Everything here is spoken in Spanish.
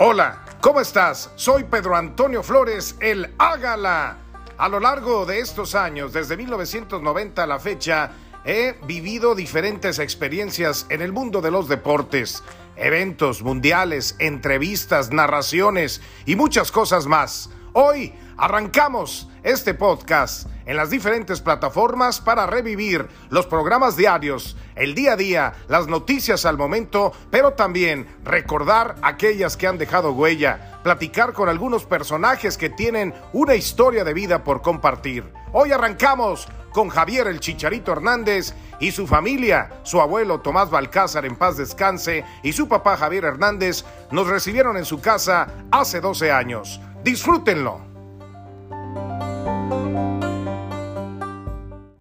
Hola, ¿cómo estás? Soy Pedro Antonio Flores, el Ágala. A lo largo de estos años, desde 1990 a la fecha, he vivido diferentes experiencias en el mundo de los deportes, eventos mundiales, entrevistas, narraciones y muchas cosas más. Hoy arrancamos este podcast en las diferentes plataformas para revivir los programas diarios, el día a día, las noticias al momento, pero también recordar aquellas que han dejado huella, platicar con algunos personajes que tienen una historia de vida por compartir. Hoy arrancamos con Javier el Chicharito Hernández y su familia, su abuelo Tomás Balcázar en paz descanse y su papá Javier Hernández nos recibieron en su casa hace 12 años. Disfrútenlo.